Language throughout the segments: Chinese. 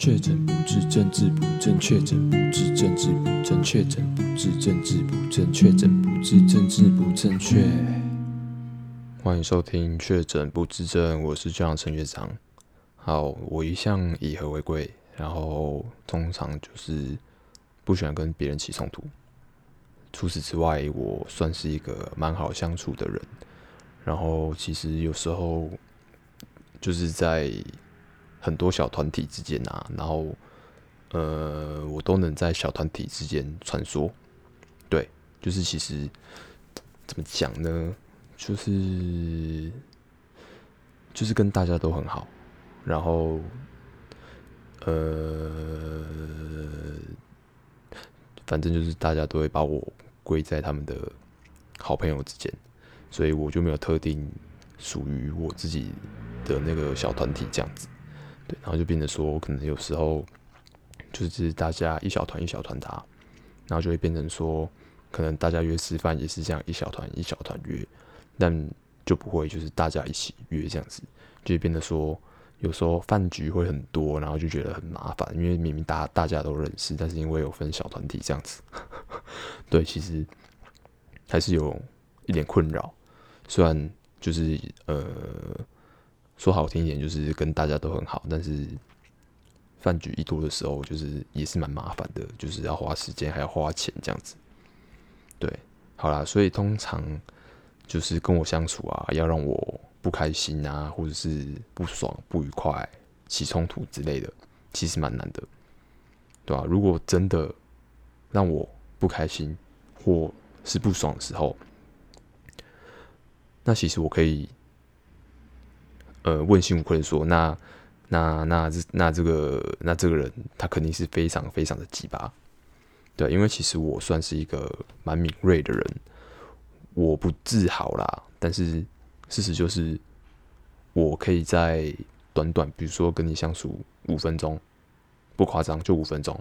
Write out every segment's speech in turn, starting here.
确诊不治，政治不正确；确诊不治，政治不正确；确诊不治，政治不正确；确诊不治，政治不正确。欢迎收听《确诊不治症》，我是这样陈学长。好，我一向以和为贵，然后通常就是不喜欢跟别人起冲突。除此之外，我算是一个蛮好相处的人。然后其实有时候就是在。很多小团体之间啊，然后，呃，我都能在小团体之间穿梭。对，就是其实怎么讲呢？就是就是跟大家都很好，然后，呃，反正就是大家都会把我归在他们的好朋友之间，所以我就没有特定属于我自己的那个小团体这样子。对，然后就变得说，可能有时候就是大家一小团一小团打，然后就会变成说，可能大家约吃饭也是这样一小团一小团约，但就不会就是大家一起约这样子，就会变得说，有时候饭局会很多，然后就觉得很麻烦，因为明明大大家都认识，但是因为有分小团体这样子，对，其实还是有一点困扰，虽然就是呃。说好听一点，就是跟大家都很好，但是饭局一多的时候，就是也是蛮麻烦的，就是要花时间，还要花钱这样子。对，好啦，所以通常就是跟我相处啊，要让我不开心啊，或者是不爽、不愉快、起冲突之类的，其实蛮难的，对吧？如果真的让我不开心或是不爽的时候，那其实我可以。呃，问心无愧的说，那那那这那这个那这个人，他肯定是非常非常的鸡巴，对，因为其实我算是一个蛮敏锐的人，我不自豪啦，但是事实就是，我可以在短短，比如说跟你相处五分钟，不夸张，就五分钟，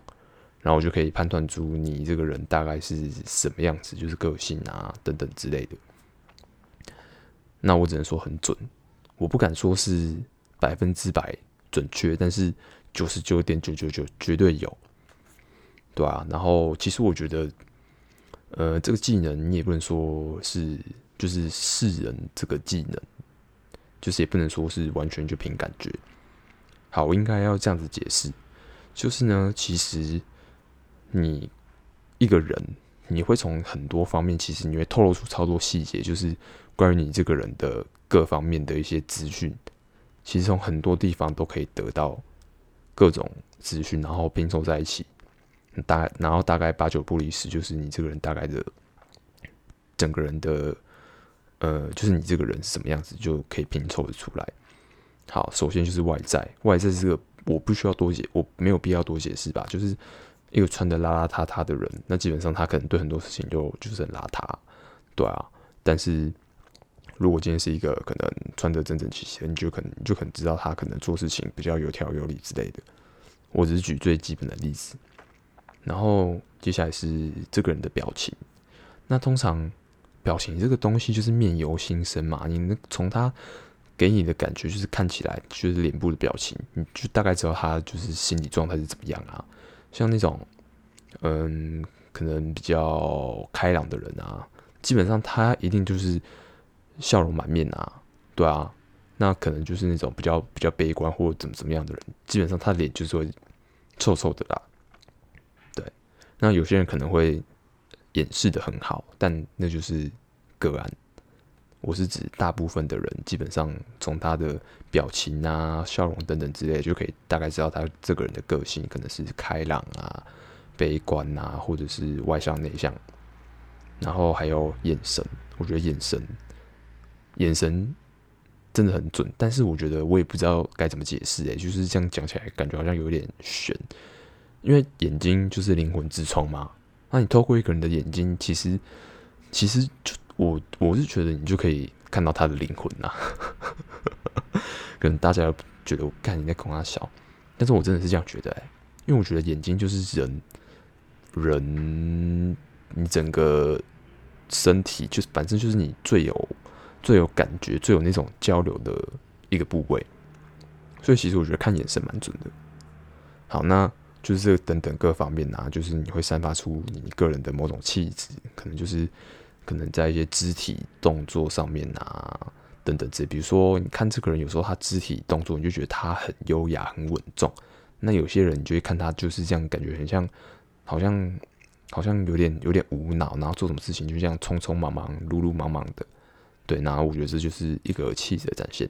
然后我就可以判断出你这个人大概是什么样子，就是个性啊等等之类的，那我只能说很准。我不敢说是百分之百准确，但是九十九点九九九绝对有，对啊。然后其实我觉得，呃，这个技能你也不能说是就是识人这个技能，就是也不能说是完全就凭感觉。好，我应该要这样子解释，就是呢，其实你一个人，你会从很多方面，其实你会透露出超多细节，就是关于你这个人的。各方面的一些资讯，其实从很多地方都可以得到各种资讯，然后拼凑在一起，大然后大概八九不离十，就是你这个人大概的整个人的呃，就是你这个人是什么样子，就可以拼凑的出来。好，首先就是外在，外在这个我不需要多解，我没有必要多解释吧？就是一个穿的邋邋遢遢的人，那基本上他可能对很多事情就就是很邋遢，对啊，但是。如果今天是一个可能穿得整整齐齐，你就可能你就可能知道他可能做事情比较有条有理之类的。我只是举最基本的例子，然后接下来是这个人的表情。那通常表情这个东西就是面由心生嘛，你从他给你的感觉就是看起来就是脸部的表情，你就大概知道他就是心理状态是怎么样啊。像那种嗯，可能比较开朗的人啊，基本上他一定就是。笑容满面啊，对啊，那可能就是那种比较比较悲观或者怎么怎么样的人，基本上他脸就是会臭臭的啦。对，那有些人可能会掩饰得很好，但那就是个案。我是指大部分的人，基本上从他的表情啊、笑容等等之类，就可以大概知道他这个人的个性可能是开朗啊、悲观啊，或者是外向内向。然后还有眼神，我觉得眼神。眼神真的很准，但是我觉得我也不知道该怎么解释诶，就是这样讲起来，感觉好像有点悬。因为眼睛就是灵魂之窗嘛，那你透过一个人的眼睛，其实其实就我我是觉得你就可以看到他的灵魂呐。可能大家觉得我看你在恐吓小，但是我真的是这样觉得诶，因为我觉得眼睛就是人人你整个身体就是反正就是你最有。最有感觉、最有那种交流的一个部位，所以其实我觉得看眼神蛮准的。好，那就是这等等各方面啊，就是你会散发出你个人的某种气质，可能就是可能在一些肢体动作上面啊，等等这，比如说你看这个人有时候他肢体动作，你就觉得他很优雅、很稳重。那有些人你就会看他就是这样，感觉很像，好像好像有点有点无脑，然后做什么事情就这样匆匆忙忙、鲁鲁忙忙的。对，然后我觉得这就是一个气质的展现。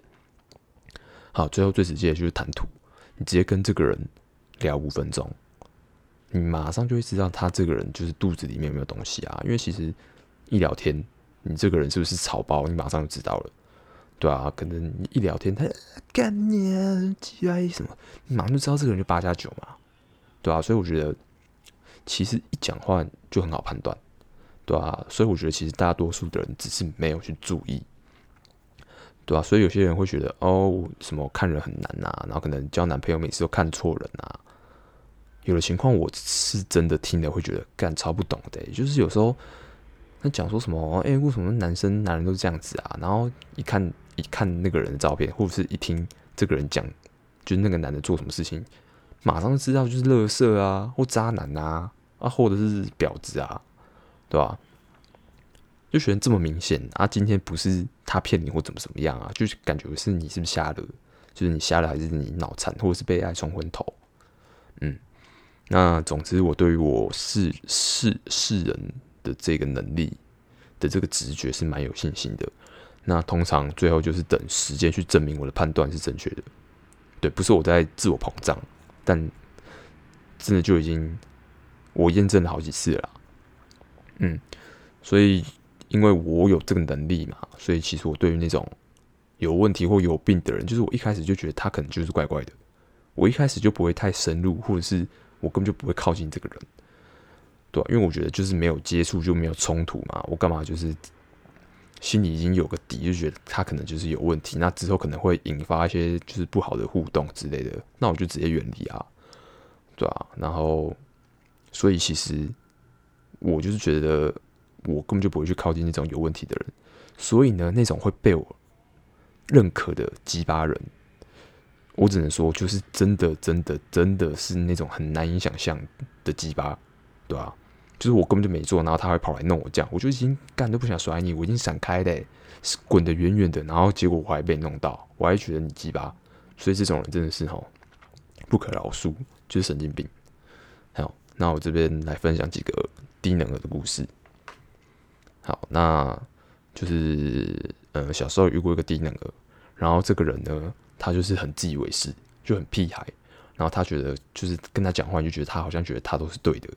好，最后最直接的就是谈吐，你直接跟这个人聊五分钟，你马上就会知道他这个人就是肚子里面有没有东西啊。因为其实一聊天，你这个人是不是草包，你马上就知道了，对啊，可能你一聊天，他干你啊，鸡爱什么，你马上就知道这个人就八加九嘛，对啊，所以我觉得其实一讲话就很好判断。对啊，所以我觉得其实大多数的人只是没有去注意，对啊，所以有些人会觉得哦，什么看人很难呐、啊，然后可能交男朋友每次都看错人啊。有的情况我是真的听了会觉得干超不懂的，就是有时候他讲说什么，哎，为什么男生男人都是这样子啊？然后一看一看那个人的照片，或者是一听这个人讲，就是那个男的做什么事情，马上就知道就是垃圾啊，或渣男啊，啊，或者是婊子啊。对吧、啊？就觉得这么明显啊！今天不是他骗你或怎么怎么样啊？就是感觉是你是不是瞎了？就是你瞎了，还是你脑残，或者是被爱冲昏头？嗯，那总之，我对于我是是世人的这个能力的这个直觉是蛮有信心的。那通常最后就是等时间去证明我的判断是正确的。对，不是我在自我膨胀，但真的就已经我验证了好几次了。嗯，所以因为我有这个能力嘛，所以其实我对于那种有问题或有病的人，就是我一开始就觉得他可能就是怪怪的，我一开始就不会太深入，或者是我根本就不会靠近这个人，对，因为我觉得就是没有接触就没有冲突嘛，我干嘛就是心里已经有个底，就觉得他可能就是有问题，那之后可能会引发一些就是不好的互动之类的，那我就直接远离啊，对啊，然后所以其实。我就是觉得，我根本就不会去靠近那种有问题的人，所以呢，那种会被我认可的鸡巴人，我只能说，就是真的、真的、真的是那种很难以想象的鸡巴，对吧、啊？就是我根本就没做，然后他会跑来弄我这样，我就已经干都不想甩你，我已经闪开的，滚得远远的，然后结果我还被弄到，我还觉得你鸡巴，所以这种人真的是吼不可饶恕，就是神经病。好，那我这边来分享几个。低能儿的故事，好，那就是呃，小时候遇过一个低能儿，然后这个人呢，他就是很自以为是，就很屁孩，然后他觉得就是跟他讲话，就觉得他好像觉得他都是对的，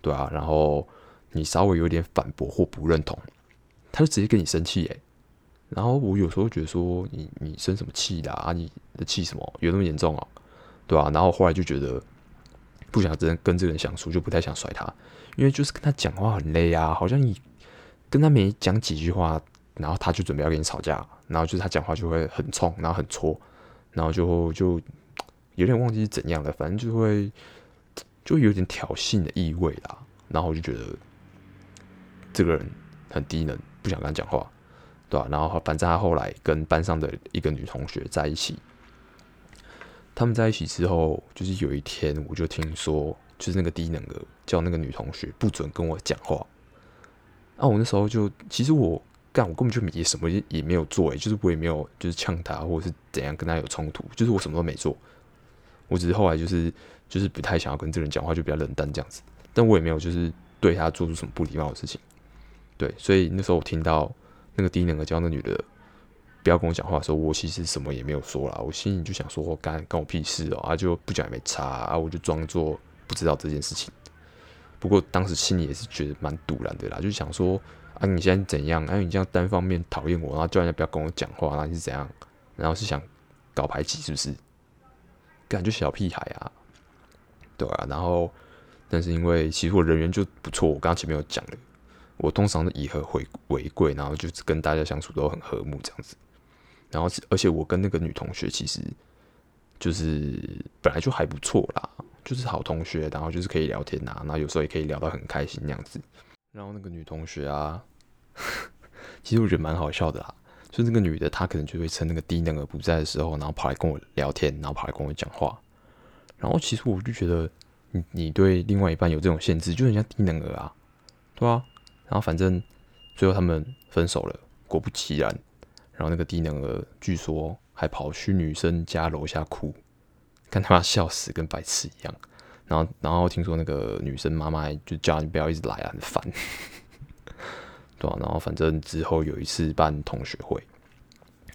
对啊，然后你稍微有点反驳或不认同，他就直接跟你生气诶。然后我有时候觉得说你你生什么气啦？啊，你的气什么？有那么严重啊？对啊，然后后来就觉得不想真跟这个人相处，就不太想甩他。因为就是跟他讲话很累啊，好像你跟他没讲几句话，然后他就准备要跟你吵架，然后就是他讲话就会很冲，然后很戳，然后就就有点忘记是怎样的，反正就会就有点挑衅的意味啦。然后我就觉得这个人很低能，不想跟他讲话，对吧？然后反正他后来跟班上的一个女同学在一起，他们在一起之后，就是有一天我就听说。就是那个低能儿叫那个女同学不准跟我讲话，啊，我那时候就其实我干，我根本就也什么也没有做，诶，就是我也没有就是呛他或者是怎样跟他有冲突，就是我什么都没做，我只是后来就是就是不太想要跟这个人讲话，就比较冷淡这样子，但我也没有就是对他做出什么不礼貌的事情，对，所以那时候我听到那个低能儿叫那女的不要跟我讲话的时候，我其实什么也没有说啦，我心里就想说我干干我屁事哦，啊就不讲也没差啊，我就装作。不知道这件事情，不过当时心里也是觉得蛮堵然的啦，就想说啊，你现在怎样？啊，你这样单方面讨厌我，然后叫人家不要跟我讲话，那你是怎样？然后是想搞排挤是不是？感觉小屁孩啊，对啊。然后，但是因为其实我人缘就不错，我刚刚前面有讲了，我通常都以和为为贵，然后就跟大家相处都很和睦这样子。然后，而且我跟那个女同学其实就是本来就还不错啦。就是好同学，然后就是可以聊天啊，然后有时候也可以聊到很开心那样子。然后那个女同学啊，其实我觉得蛮好笑的啦。就是那个女的，她可能就会趁那个低能儿不在的时候，然后跑来跟我聊天，然后跑来跟我讲话。然后其实我就觉得，你你对另外一半有这种限制，就很像低能儿啊，对啊。然后反正最后他们分手了，果不其然，然后那个低能儿据说还跑去女生家楼下哭，看他妈笑死，跟白痴一样。然后然后听说那个女生妈妈就叫你不要一直来啊，很烦，对啊。然后反正之后有一次办同学会，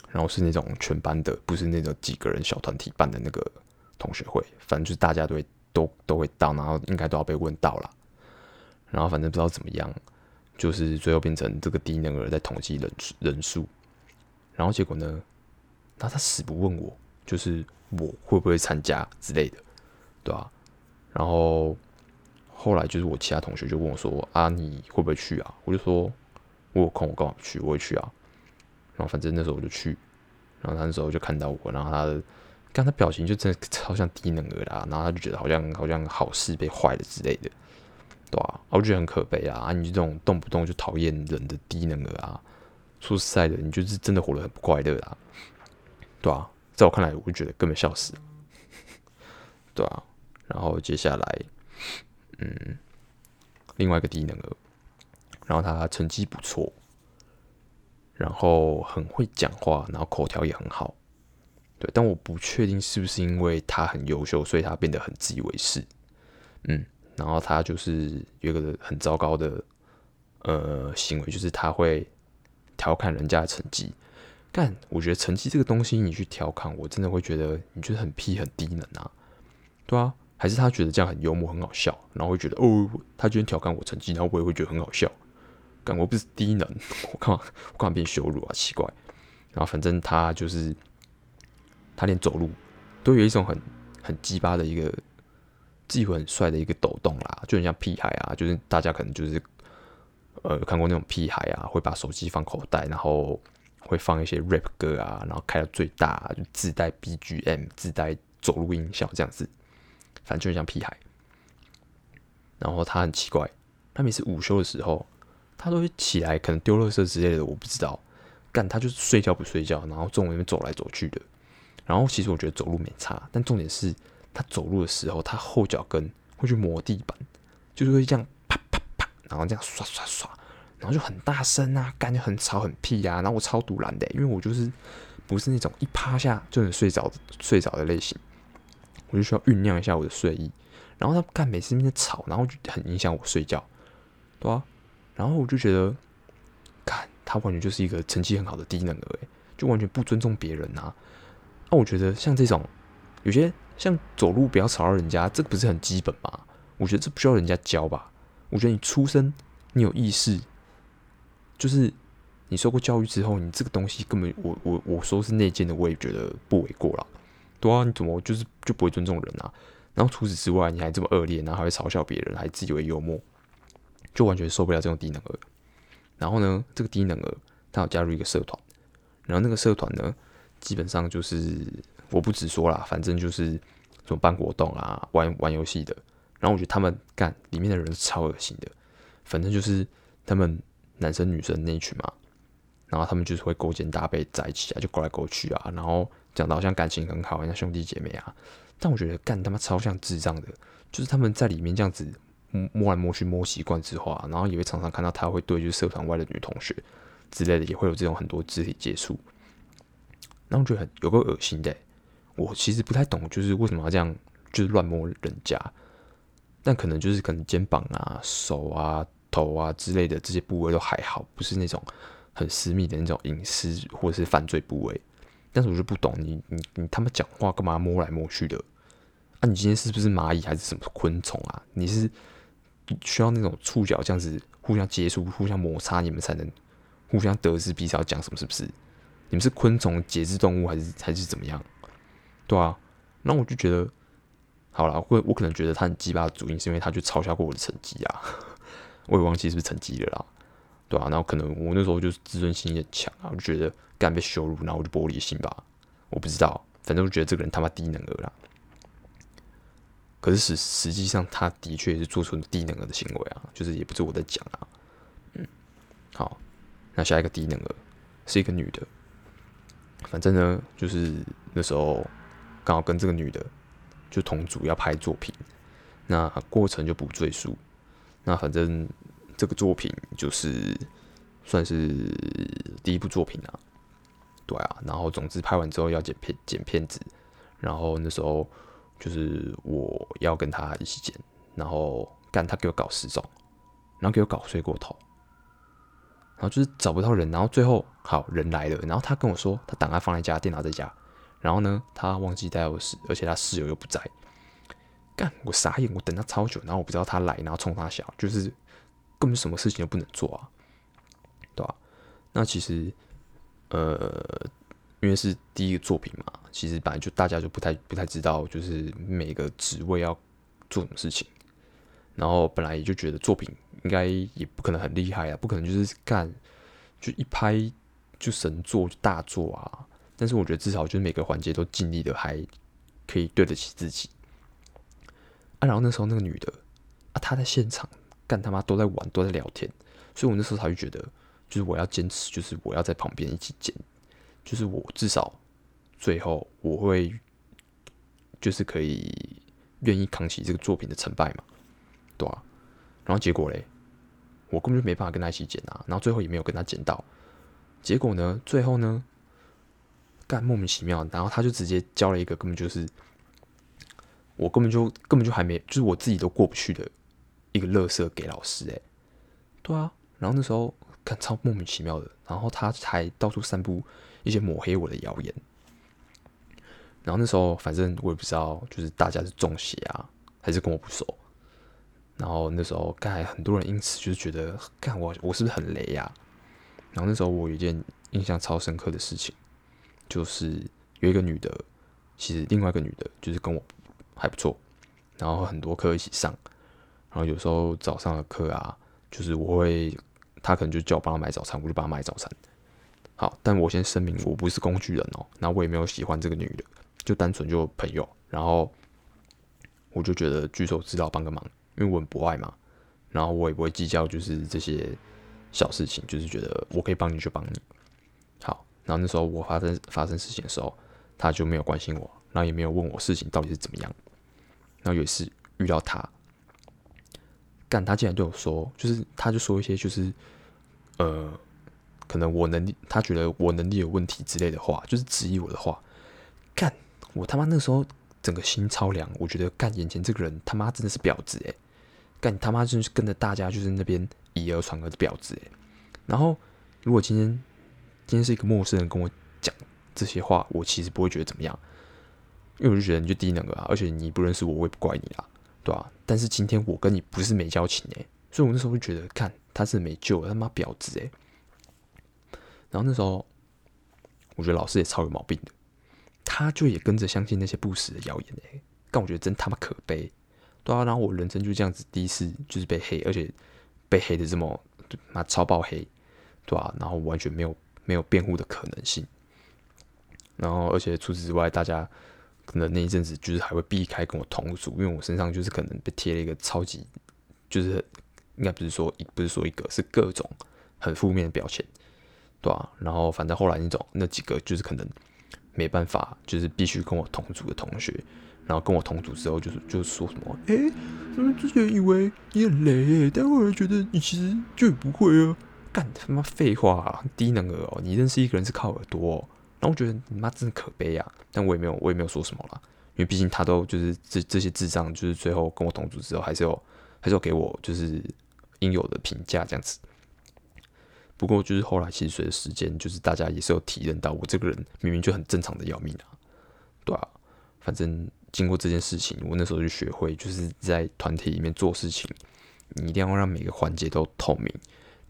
然后是那种全班的，不是那种几个人小团体办的那个。同学会，反正就是大家都都都会到，然后应该都要被问到了，然后反正不知道怎么样，就是最后变成这个低能儿在统计人人数，然后结果呢，那他死不问我，就是我会不会参加之类的，对吧、啊？然后后来就是我其他同学就问我说：“啊，你会不会去啊？”我就说：“我有空，我刚好去？我会去啊。”然后反正那时候我就去，然后他那时候就看到我，然后他的。刚他表情就真的超像低能儿啦，然后他就觉得好像好像好事被坏了之类的，对啊，我觉得很可悲啊！啊，你这种动不动就讨厌人的低能儿啊，说实在的，你就是真的活得很不快乐啊，对啊，在我看来，我就觉得根本笑死，对啊。然后接下来，嗯，另外一个低能儿，然后他成绩不错，然后很会讲话，然后口条也很好。对，但我不确定是不是因为他很优秀，所以他变得很自以为是。嗯，然后他就是有一个很糟糕的呃行为，就是他会调侃人家的成绩。但我觉得成绩这个东西，你去调侃，我真的会觉得你觉得很屁很低能啊。对啊，还是他觉得这样很幽默很好笑，然后会觉得哦，他居然调侃我成绩，然后我也会觉得很好笑。但我不是低能，我干嘛我干嘛变羞辱啊？奇怪。然后反正他就是。他连走路都有一种很很鸡巴的一个自以为很帅的一个抖动啦，就很像屁孩啊，就是大家可能就是呃看过那种屁孩啊，会把手机放口袋，然后会放一些 rap 歌啊，然后开到最大，就自带 BGM，自带走路音效这样子，反正就是像屁孩。然后他很奇怪，他每次午休的时候，他都会起来，可能丢垃圾之类的，我不知道。干他就是睡觉不睡觉，然后中午那边走来走去的。然后其实我觉得走路没差，但重点是他走路的时候，他后脚跟会去磨地板，就是会这样，然后这样刷刷刷，然后就很大声啊，感觉很吵很屁呀、啊。然后我超赌烂的，因为我就是不是那种一趴下就能睡着睡着的类型，我就需要酝酿一下我的睡意。然后他干每次那边吵，然后就很影响我睡觉，对啊。然后我就觉得，干他完全就是一个成绩很好的低能儿，就完全不尊重别人啊。那、我觉得像这种，有些像走路不要吵到人家，这个不是很基本吗？我觉得这不需要人家教吧。我觉得你出生，你有意识，就是你受过教育之后，你这个东西根本我我我说是内建的，我也觉得不为过了。对啊，你怎么就是就不会尊重人啊？然后除此之外，你还这么恶劣，然后还会嘲笑别人，还自以为幽默，就完全受不了这种低能儿。然后呢，这个低能儿他有加入一个社团，然后那个社团呢，基本上就是我不直说啦，反正就是什么办活动啊、玩玩游戏的。然后我觉得他们干里面的人超恶心的，反正就是他们男生女生那一群嘛，然后他们就是会勾肩搭背在一起啊，就勾来勾去啊，然后讲的好像感情很好，像兄弟姐妹啊。但我觉得干他妈超像智障的，就是他们在里面这样子摸来摸去摸习惯之后啊，然后也会常常看到他会对就是社团外的女同学之类的，也会有这种很多肢体接触。然后我觉得很有个恶心的，我其实不太懂，就是为什么要这样，就是乱摸人家。但可能就是可能肩膀啊、手啊、头啊之类的这些部位都还好，不是那种很私密的那种隐私或者是犯罪部位。但是我就不懂，你你你他们讲话干嘛摸来摸去的？啊，你今天是不是蚂蚁还是什么昆虫啊？你是需要那种触角这样子互相接触、互相摩擦，你们才能互相得知彼此要讲什么？是不是？你们是昆虫节肢动物还是还是怎么样？对啊，那我就觉得，好了，我我可能觉得他很鸡巴的主因是因为他就嘲笑过我的成绩啊，我也忘记是不是成绩了啦，对啊，然后可能我那时候就是自尊心也强啊，我就觉得干被羞辱，然后我就玻璃心吧，我不知道，反正我觉得这个人他妈低能儿啦。可是实实际上他的确是做出低能儿的行为啊，就是也不是我在讲啊，嗯，好，那下一个低能儿是一个女的。反正呢，就是那时候刚好跟这个女的就同组要拍作品，那过程就不赘述。那反正这个作品就是算是第一部作品啊，对啊。然后总之拍完之后要剪片剪片子，然后那时候就是我要跟他一起剪，然后干他给我搞失踪，然后给我搞睡过头，然后就是找不到人，然后最后好人来了，然后他跟我说他档案放在家，电脑在家，然后呢他忘记带钥匙，而且他室友又不在。干我傻眼，我等他超久，然后我不知道他来，然后冲他笑，就是根本什么事情都不能做啊，对吧、那其实，呃，因为是第一个作品嘛，其实本来就大家就不太不太知道，就是每个职位要做什么事情，然后本来也就觉得作品应该也不可能很厉害啊，不可能就是干就一拍就神作就大作啊，但是我觉得至少就是每个环节都尽力的，还可以对得起自己。啊，然后那时候那个女的啊，她在现场干他妈都在玩，都在聊天，所以我那时候才会觉得，就是我要坚持，就是我要在旁边一起剪，就是我至少最后我会就是可以愿意扛起这个作品的成败嘛，对啊，然后结果嘞，我根本就没办法跟他一起剪啊，然后最后也没有跟他剪到，结果呢，最后呢，干莫名其妙，然后他就直接交了一个根本就是。我根本就根本就还没，就是我自己都过不去的一个垃圾给老师诶、对啊，然后那时候看超莫名其妙的，然后他还到处散布一些抹黑我的谣言，然后那时候反正我也不知道，就是大家是中邪啊，还是跟我不熟，然后那时候刚才很多人因此就是觉得，看我我是不是很雷呀、啊？然后那时候我有一件印象超深刻的事情，就是有一个女的，其实另外一个女的，就是跟我。还不错，然后很多课一起上，然后有时候早上的课啊，就是我会，他可能就叫我帮他买早餐，我就帮他买早餐。好，但我先声明，我不是工具人哦，那我也没有喜欢这个女的，就单纯就朋友。然后我就觉得举手之劳帮个忙，因为我很博爱嘛，然后我也不会计较就是这些小事情，就是觉得我可以帮你就帮你。然后那时候我发生发生事情的时候，他就没有关心我，然后也没有问我事情到底是怎么样。然后有一次遇到他，干他竟然对我说，就是他就说一些就是，呃，可能我能力，他觉得我能力有问题之类的话，就是质疑我的话。干我他妈那时候整个心超凉，我觉得干眼前这个人他妈真的是婊子哎，干他妈就是跟着大家就是那边以讹传讹的婊子哎。然后如果今天今天是一个陌生人跟我讲这些话，我其实不会觉得怎么样。因为我就觉得你就低能儿啊，而且你不认识我，我也不怪你啦，对吧、但是今天我跟你不是没交情诶、所以我那时候就觉得，看他是没救了，他妈婊子诶、然后那时候我觉得老师也超有毛病的，他就也跟着相信那些不实的谣言诶、但我觉得真他妈可悲，对啊。然后我人生就这样子第一次就是被黑，而且被黑的这么妈超爆黑，对、啊？然后完全没有没有辩护的可能性。然后而且除此之外，大家。可能那一阵子就是还会避开跟我同组，因为我身上就是可能被贴了一个超级，就是应该不是说一不是说一个，是各种很负面的标签，对吧、啊？然后反正后来那种那几个就是可能没办法，就是必须跟我同组的同学，然后跟我同组之后就是就说什么，哎、欸，他们之前以为你很雷，但后来觉得你其实就不会啊，干他妈废话啊，低能儿哦，你认识一个人是靠耳朵哦。然后我觉得你妈真的可悲啊！但我也没有，我也没有说什么啦，因为毕竟他都就是这这些智障，就是最后跟我同组之后，还是有还是有给我就是应有的评价这样子。不过就是后来其实随着时间，就是大家也是有体认到我这个人明明就很正常的要命啊，对啊，反正经过这件事情，我那时候就学会，就是在团体里面做事情，你一定要让每个环节都透明。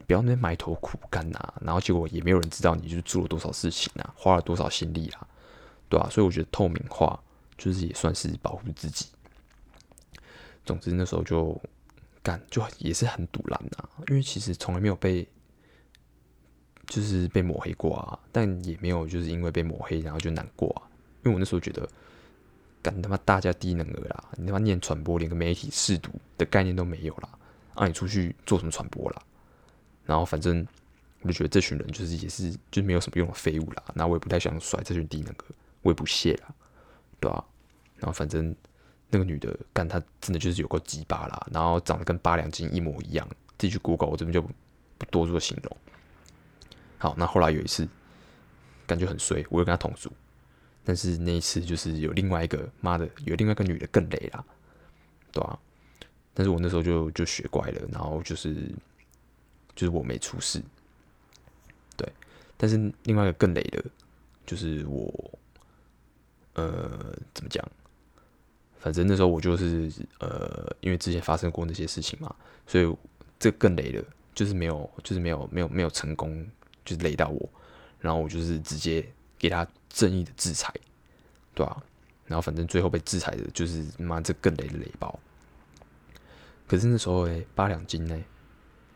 不要那埋头苦干呐、啊，然后结果也没有人知道你就是做了多少事情啊，花了多少心力啊，对吧、啊？所以我觉得透明化就是也算是保护自己。总之那时候就干，就也是很堵拦啊，因为其实从来没有被就是被抹黑过啊，但也没有就是因为被抹黑然后就难过啊，因为我那时候觉得干他妈大家低能儿啦，你他妈念传播连个媒体试读的概念都没有啦，让、啊、你出去做什么传播啦？然后反正我就觉得这群人就是也是就没有什么用的废物啦。那我也不太想甩这群低能儿，我也不屑啦，对吧、啊？然后反正那个女的干，她真的就是有够鸡巴啦，然后长得跟八两金一模一样，自己去 Google，我这边就不多做形容。好，那后来有一次，感觉很衰，我又跟她同组，但是那一次就是有另外一个妈的，有另外一个女的更雷啦，对吧、啊？但是我那时候就就学乖了，然后就是就是我没出事，对。但是另外一个更雷的，就是我，呃，怎么讲？反正那时候我就是呃，因为之前发生过那些事情嘛，所以这更雷了，就是没有，就是没有，没有，没有成功，就是雷到我。然后我就是直接给他正义的制裁，对吧、啊？然后反正最后被制裁的就是妈这更雷的雷包。可是那时候哎，八两金呢，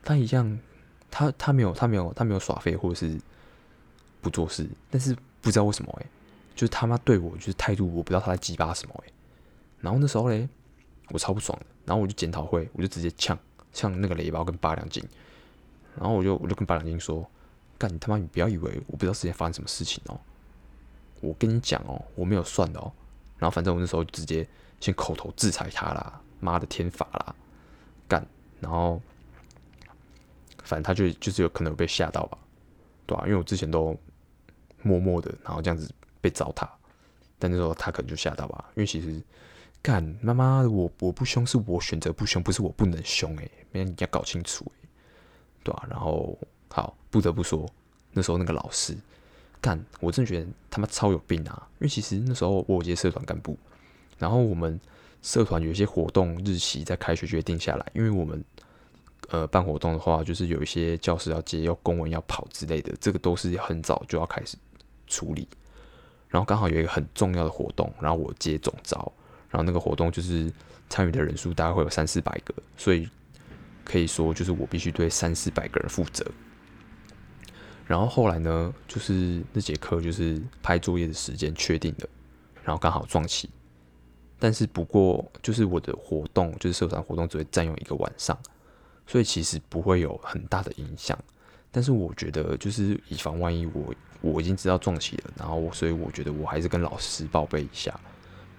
他一样，他他没有他没有他没有耍废或者是不做事，但是不知道为什么哎，就是他妈对我就是态度，我不知道他在鸡巴什么哎。然后那时候嘞，我超不爽的，然后我就检讨会，我就直接呛呛那个雷包跟八两金，然后我就我就跟八两金说，干你他妈你不要以为我不知道之前发生什么事情哦，我跟你讲哦，我没有算的哦。然后反正我那时候直接先口头制裁他啦，妈的天法啦。干，然后反正他就就是有可能被吓到吧，对吧、啊？因为我之前都默默的，然后这样子被糟蹋，但那时候他可能就吓到吧。因为其实干妈妈，我我不凶是我选择不凶，不是我不能凶诶，没人家搞清楚诶，对吧、啊？然后好，不得不说那时候那个老师干，我真觉得他妈超有病啊！因为其实那时候我有接社团干部，然后我们。社团有一些活动日期在开学就会定下来，因为我们呃办活动的话，就是有一些教室要接，要公文要跑之类的，这个都是很早就要开始处理。然后刚好有一个很重要的活动，然后我接总招，然后那个活动就是参与的人数大概会有三四百个，所以可以说就是我必须对三四百个人负责。然后后来呢，就是那节课就是拍作业的时间确定的，然后刚好撞期。但是不过，就是我的活动，就是社团活动，只会占用一个晚上，所以其实不会有很大的影响。但是我觉得，就是以防万一我，我已经知道撞期了，然后所以我觉得我还是跟老师报备一下，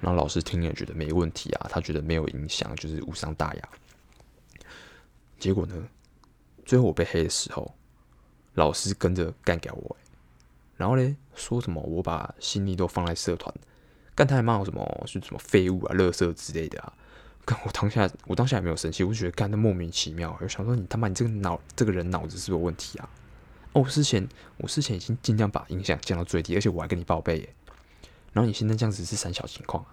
然后老师听了觉得没问题啊，他觉得没有影响，就是无伤大雅。结果呢，最后我被黑的时候，老师跟着干掉我，然后呢，说什么我把心力都放在社团。干他还骂我什么？是什么废物啊、垃圾之类的啊？干我当下，我当下也没有生气，我就觉得干他莫名其妙。我想说，你他妈，你这个脑，这个人脑子是不是有问题啊？哦，我之前，我之前已经尽量把音响降到最低，而且我还跟你报备耶。然后你现在这样子是三小情况，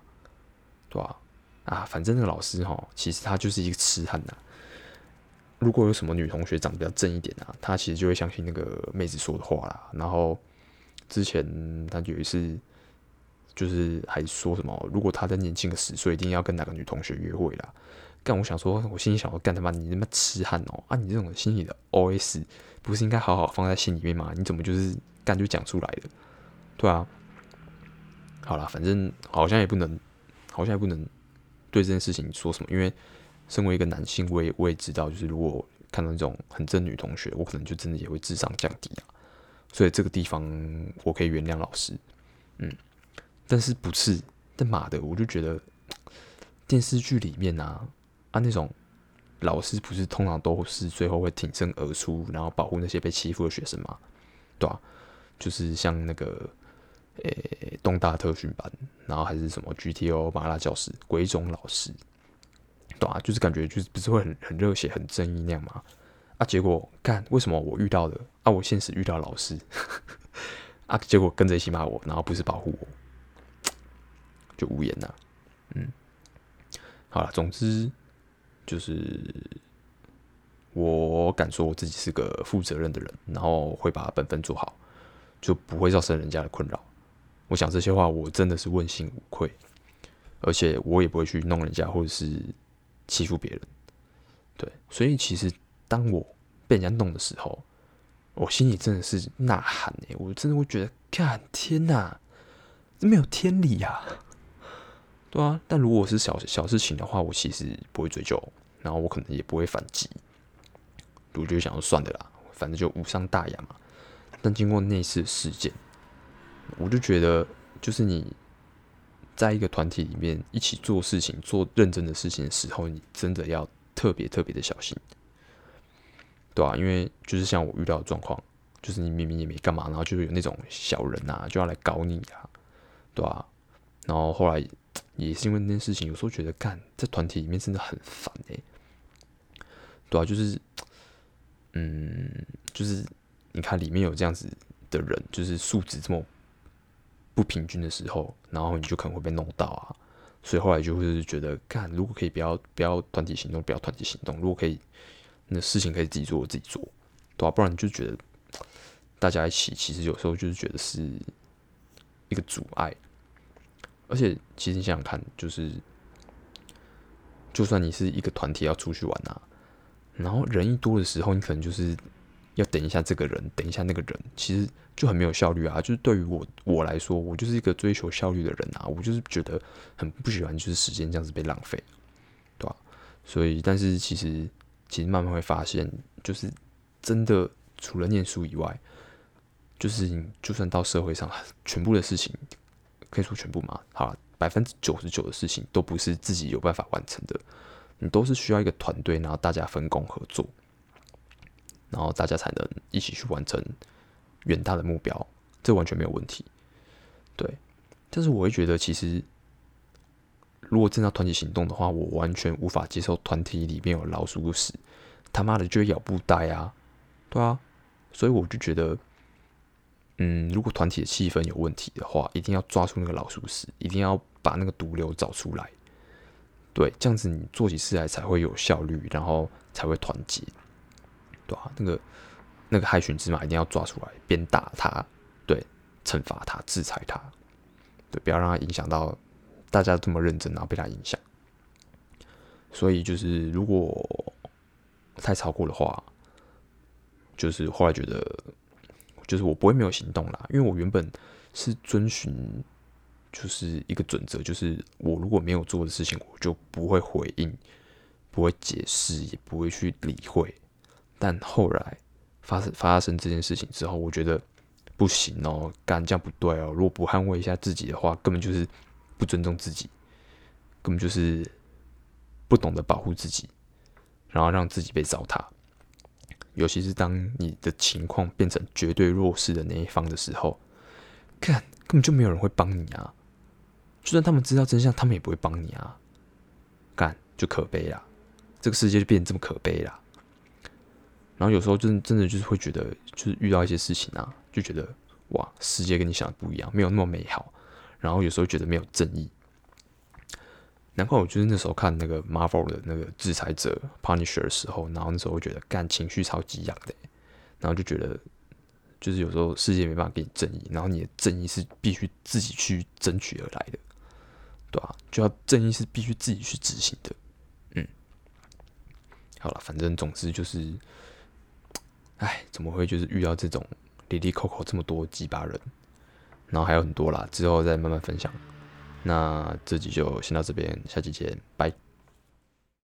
对吧？啊？反正那个老师哈，其实他就是一个痴汉呐。如果有什么女同学长得比较正一点啊，他其实就会相信那个妹子说的话啦。然后之前他有一次。就是还说什么，如果他再年轻个十岁，一定要跟哪个女同学约会啦。干，我想说，我心里想说，干他妈，你他妈痴汉哦！啊，你这种心里的 OS 不是应该好好放在心里面吗？你怎么就是干就讲出来了？对啊，好啦，反正好像也不能，好像也不能对这件事情说什么，因为身为一个男性，我也我也知道，就是如果看到那种很正女同学，我可能就真的也会智商降低啊。所以这个地方我可以原谅老师，嗯。但是不是？但妈的，我就觉得电视剧里面啊啊那种老师不是通常都是最后会挺身而出，然后保护那些被欺负的学生吗？对啊，就是像那个诶、东大特训班，然后还是什么 GTO 麻辣教师、鬼冢老师，对啊，就是感觉就是不是会很很热血、很正义那样吗？啊，结果干为什么我遇到的啊？我现实遇到老师 啊，结果跟着一起骂我，然后不是保护我。就无言了，嗯，好了，总之就是我敢说我自己是个负责任的人，然后会把本分做好，就不会造成人家的困扰。我想这些话我真的是问心无愧，而且我也不会去弄人家或者是欺负别人。对，所以其实当我被人家弄的时候，我心里真的是呐喊哎，我真的会觉得，看天哪，这没有天理呀！对啊，但如果是小小事情的话，我其实不会追究，然后我可能也不会反击，我就想说算了啦，反正就无伤大雅嘛。但经过那次事件，我就觉得，就是你在一个团体里面一起做事情、做认真的事情的时候，你真的要特别特别的小心，对啊，因为就是像我遇到的状况，就是你明明也没干嘛，然后就有那种小人啊，就要来搞你啊，对啊，然后后来也是因为那件事情，有时候觉得干在团体里面真的很烦哎、对啊，就是，嗯，就是你看里面有这样子的人，就是素质这么。不平均的时候，然后你就可能会被弄到啊，所以后来就会觉得，干如果可以不要不要团体行动，不要团体行动，如果可以，那事情可以自己做，我自己做，对、啊？不然你就觉得大家一起，其实有时候就是觉得是一个阻碍。而且其实你想想看，就是就算你是一个团体要出去玩啊，然后人一多的时候，你可能就是。要等一下这个人，等一下那个人，其实就很没有效率啊！就是对于我我来说，我就是一个追求效率的人啊，我就是觉得很不喜欢，就是时间这样子被浪费，对吧？所以，但是其实其实慢慢会发现，就是真的除了念书以外，就是你就算到社会上，全部的事情可以说全部嘛，好，百分之九十九的事情都不是自己有办法完成的，你都是需要一个团队，然后大家分工合作。然后大家才能一起去完成远大的目标，这完全没有问题。对，但是我会觉得，其实如果真的要团体行动的话，我完全无法接受团体里面有老鼠屎，他妈的就会咬布袋啊，对啊，所以我就觉得，嗯，如果团体的气氛有问题的话，一定要抓住那个老鼠屎，一定要把那个毒瘤找出来，对，这样子你做起事来才会有效率，然后才会团结。对啊，那个那个害群之马一定要抓出来，鞭打他，对，惩罚他，制裁他，对，不要让他影响到大家这么认真，然后被他影响。所以就是如果太超过的话，就是后来觉得，就是我不会没有行动啦，因为我原本是遵循就是一个准则，就是我如果没有做的事情，我就不会回应，不会解释，也不会去理会。但后来发生发生这件事情之后，我觉得不行哦，干这样不对哦。如果不捍卫一下自己的话，根本就是不尊重自己，根本就是不懂得保护自己，然后让自己被糟蹋。尤其是当你的情况变成绝对弱势的那一方的时候，干根本就没有人会帮你啊！就算他们知道真相，他们也不会帮你啊！干就可悲啦，这个世界就变得这么可悲啦。然后有时候真真的就是会觉得，就是遇到一些事情啊，就觉得哇，世界跟你想的不一样，没有那么美好。然后有时候觉得没有正义，难怪我就是那时候看那个 Marvel 的那个制裁者 Punisher 的时候，然后那时候会觉得干情绪超级痒的，然后就觉得就是有时候世界没办法给你正义，然后你的正义是必须自己去争取而来的，对吧？就要正义是必须自己去执行的，嗯，好了，反正总之就是。哎，怎么会就是遇到这种哩哩抠抠这么多鸡巴人，然后还有很多啦，之后再慢慢分享。那这集就先到这边，下期见，拜。